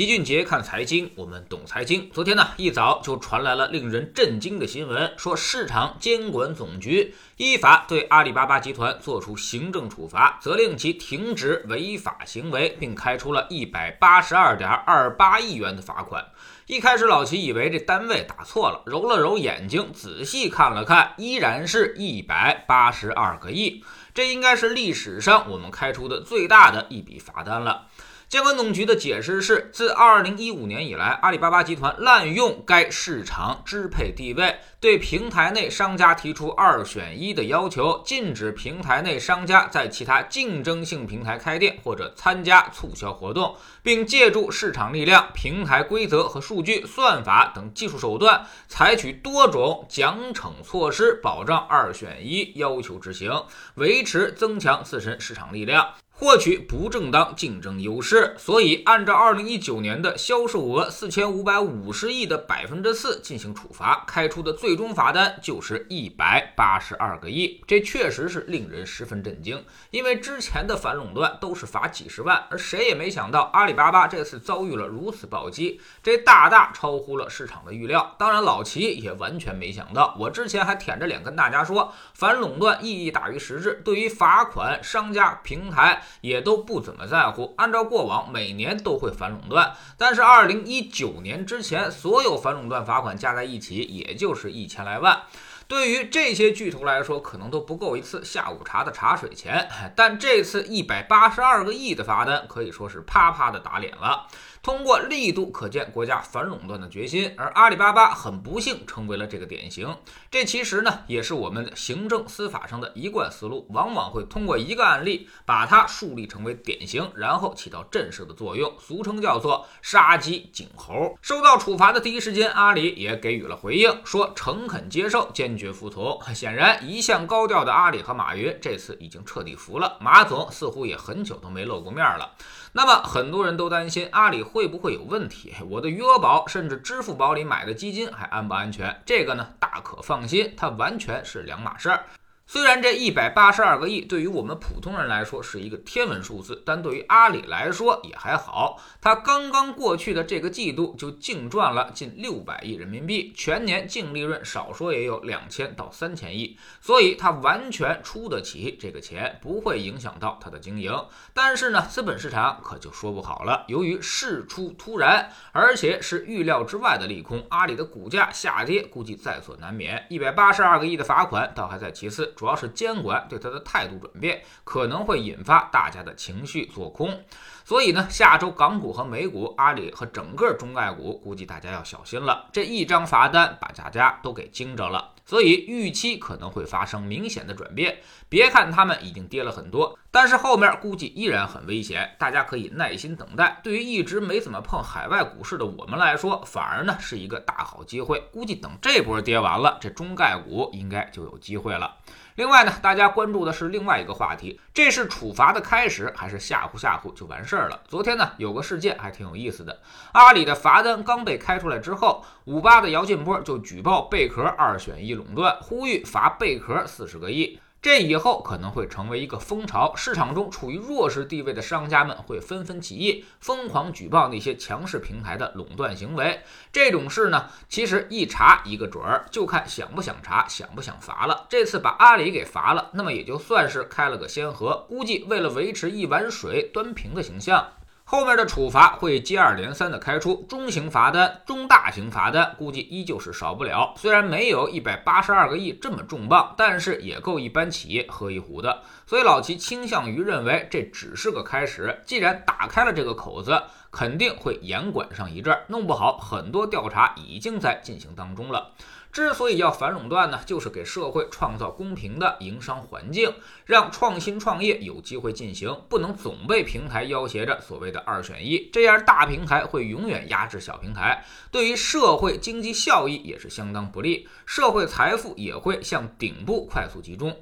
齐俊杰看财经，我们懂财经。昨天呢，一早就传来了令人震惊的新闻，说市场监管总局依法对阿里巴巴集团作出行政处罚，责令其停止违法行为，并开出了一百八十二点二八亿元的罚款。一开始，老齐以为这单位打错了，揉了揉眼睛，仔细看了看，依然是一百八十二个亿。这应该是历史上我们开出的最大的一笔罚单了。监管总局的解释是，自2015年以来，阿里巴巴集团滥用该市场支配地位，对平台内商家提出二选一的要求，禁止平台内商家在其他竞争性平台开店或者参加促销活动，并借助市场力量、平台规则和数据算法等技术手段，采取多种奖惩措施，保障二选一要求执行，维持增强自身市场力量。获取不正当竞争优势，所以按照二零一九年的销售额四千五百五十亿的百分之四进行处罚，开出的最终罚单就是一百八十二个亿。这确实是令人十分震惊，因为之前的反垄断都是罚几十万，而谁也没想到阿里巴巴这次遭遇了如此暴击，这大大超乎了市场的预料。当然，老齐也完全没想到。我之前还舔着脸跟大家说，反垄断意义大于实质，对于罚款商家平台。也都不怎么在乎。按照过往，每年都会反垄断，但是二零一九年之前，所有反垄断罚款加在一起，也就是一千来万。对于这些巨头来说，可能都不够一次下午茶的茶水钱。但这次一百八十二个亿的罚单，可以说是啪啪的打脸了。通过力度可见国家反垄断的决心，而阿里巴巴很不幸成为了这个典型。这其实呢，也是我们行政司法上的一贯思路，往往会通过一个案例把它树立成为典型，然后起到震慑的作用，俗称叫做杀鸡儆猴。收到处罚的第一时间，阿里也给予了回应，说诚恳接受，坚决服从。显然，一向高调的阿里和马云这次已经彻底服了。马总似乎也很久都没露过面了。那么，很多人都担心阿里会不会有问题？我的余额宝甚至支付宝里买的基金还安不安全？这个呢，大可放心，它完全是两码事儿。虽然这一百八十二个亿对于我们普通人来说是一个天文数字，但对于阿里来说也还好。它刚刚过去的这个季度就净赚了近六百亿人民币，全年净利润少说也有两千到三千亿，所以它完全出得起这个钱，不会影响到它的经营。但是呢，资本市场可就说不好了。由于事出突然，而且是预料之外的利空，阿里的股价下跌估计在所难免。一百八十二个亿的罚款倒还在其次。主要是监管对他的态度转变，可能会引发大家的情绪做空，所以呢，下周港股和美股、阿里和整个中概股，估计大家要小心了。这一张罚单把大家都给惊着了，所以预期可能会发生明显的转变。别看他们已经跌了很多，但是后面估计依然很危险，大家可以耐心等待。对于一直没怎么碰海外股市的我们来说，反而呢是一个大好机会。估计等这波跌完了，这中概股应该就有机会了。另外呢，大家关注的是另外一个话题，这是处罚的开始，还是吓唬吓唬就完事儿了？昨天呢，有个事件还挺有意思的。阿里的罚单刚被开出来之后，五八的姚劲波就举报贝壳二选一垄断，呼吁罚贝壳四十个亿。这以后可能会成为一个风潮，市场中处于弱势地位的商家们会纷纷起义，疯狂举报那些强势平台的垄断行为。这种事呢，其实一查一个准儿，就看想不想查，想不想罚了。这次把阿里给罚了，那么也就算是开了个先河。估计为了维持一碗水端平的形象。后面的处罚会接二连三的开出，中型罚单、中大型罚单，估计依旧是少不了。虽然没有一百八十二个亿这么重磅，但是也够一般企业喝一壶的。所以老齐倾向于认为这只是个开始。既然打开了这个口子，肯定会严管上一阵，弄不好很多调查已经在进行当中了。之所以要反垄断呢，就是给社会创造公平的营商环境，让创新创业有机会进行，不能总被平台要挟着所谓的二选一，这样大平台会永远压制小平台，对于社会经济效益也是相当不利，社会财富也会向顶部快速集中。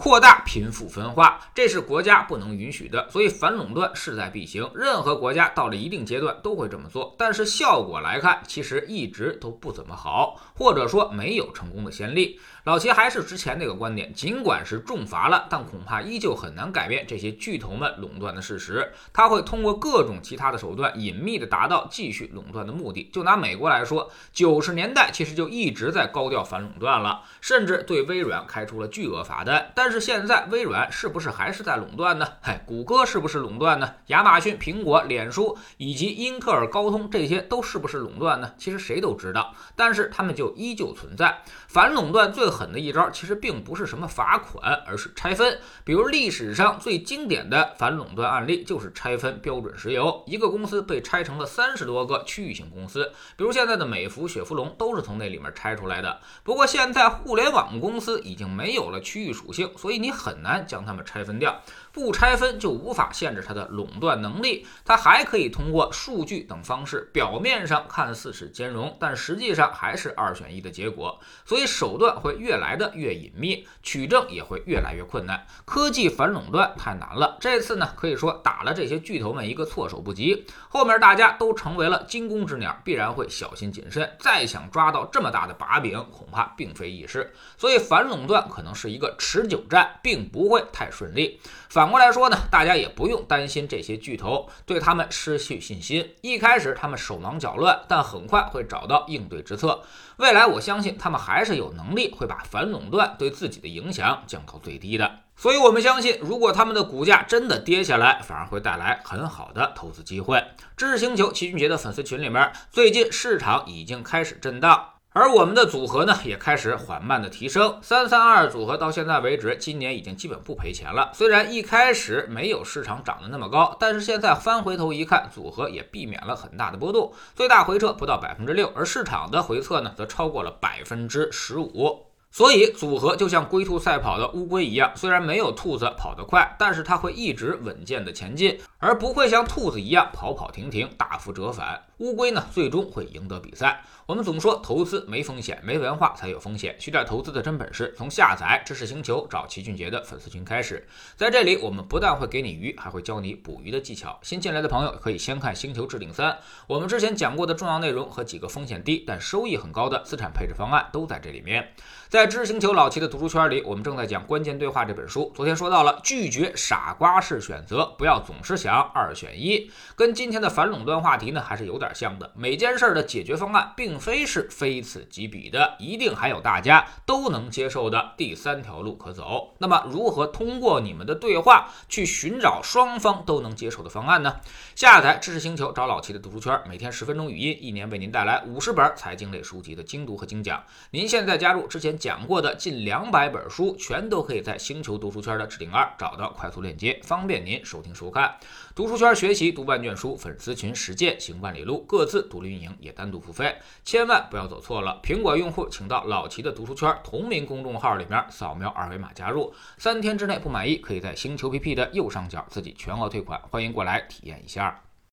扩大贫富分化，这是国家不能允许的，所以反垄断势在必行。任何国家到了一定阶段都会这么做，但是效果来看，其实一直都不怎么好，或者说没有成功的先例。老齐还是之前那个观点，尽管是重罚了，但恐怕依旧很难改变这些巨头们垄断的事实。他会通过各种其他的手段，隐秘的达到继续垄断的目的。就拿美国来说，九十年代其实就一直在高调反垄断了，甚至对微软开出了巨额罚单。但但是现在微软是不是还是在垄断呢？嗨，谷歌是不是垄断呢？亚马逊、苹果、脸书以及英特尔、高通这些都是不是垄断呢？其实谁都知道，但是他们就依旧存在。反垄断最狠的一招，其实并不是什么罚款，而是拆分。比如历史上最经典的反垄断案例，就是拆分标准石油，一个公司被拆成了三十多个区域性公司。比如现在的美孚、雪佛龙，都是从那里面拆出来的。不过现在互联网公司已经没有了区域属性，所以你很难将它们拆分掉。不拆分就无法限制它的垄断能力，它还可以通过数据等方式，表面上看似是兼容，但实际上还是二选一的结果。所以手段会越来的越隐秘，取证也会越来越困难。科技反垄断太难了，这次呢可以说打了这些巨头们一个措手不及。后面大家都成为了惊弓之鸟，必然会小心谨慎，再想抓到这么大的把柄，恐怕并非易事。所以反垄断可能是一个持久战，并不会太顺利。反过来说呢，大家也不用担心这些巨头对他们失去信心。一开始他们手忙脚乱，但很快会找到应对之策。未来我相信他们还是有能力会把反垄断对自己的影响降到最低的。所以我们相信，如果他们的股价真的跌下来，反而会带来很好的投资机会。知识星球齐俊杰的粉丝群里面，最近市场已经开始震荡。而我们的组合呢，也开始缓慢的提升。三三二组合到现在为止，今年已经基本不赔钱了。虽然一开始没有市场涨得那么高，但是现在翻回头一看，组合也避免了很大的波动，最大回撤不到百分之六，而市场的回撤呢，则超过了百分之十五。所以组合就像龟兔赛跑的乌龟一样，虽然没有兔子跑得快，但是它会一直稳健的前进，而不会像兔子一样跑跑停停、大幅折返。乌龟呢，最终会赢得比赛。我们总说投资没风险，没文化才有风险。学点投资的真本事，从下载知识星球找齐俊杰的粉丝群开始。在这里，我们不但会给你鱼，还会教你捕鱼的技巧。新进来的朋友可以先看《星球置顶三》，我们之前讲过的重要内容和几个风险低但收益很高的资产配置方案都在这里面。在知识星球老齐的读书圈里，我们正在讲《关键对话》这本书。昨天说到了拒绝傻瓜式选择，不要总是想二选一，跟今天的反垄断话题呢还是有点像的。每件事的解决方案并非是非此即彼的，一定还有大家都能接受的第三条路可走。那么，如何通过你们的对话去寻找双方都能接受的方案呢？下载知识星球，找老齐的读书圈，每天十分钟语音，一年为您带来五十本财经类书籍的精读和精讲。您现在加入之前讲。讲过的近两百本书，全都可以在星球读书圈的置顶二找到快速链接，方便您收听收看。读书圈学习读万卷书，粉丝群实践行万里路，各自独立运营也单独付费，千万不要走错了。苹果用户请到老齐的读书圈同名公众号里面扫描二维码加入，三天之内不满意，可以在星球 PP 的右上角自己全额退款，欢迎过来体验一下。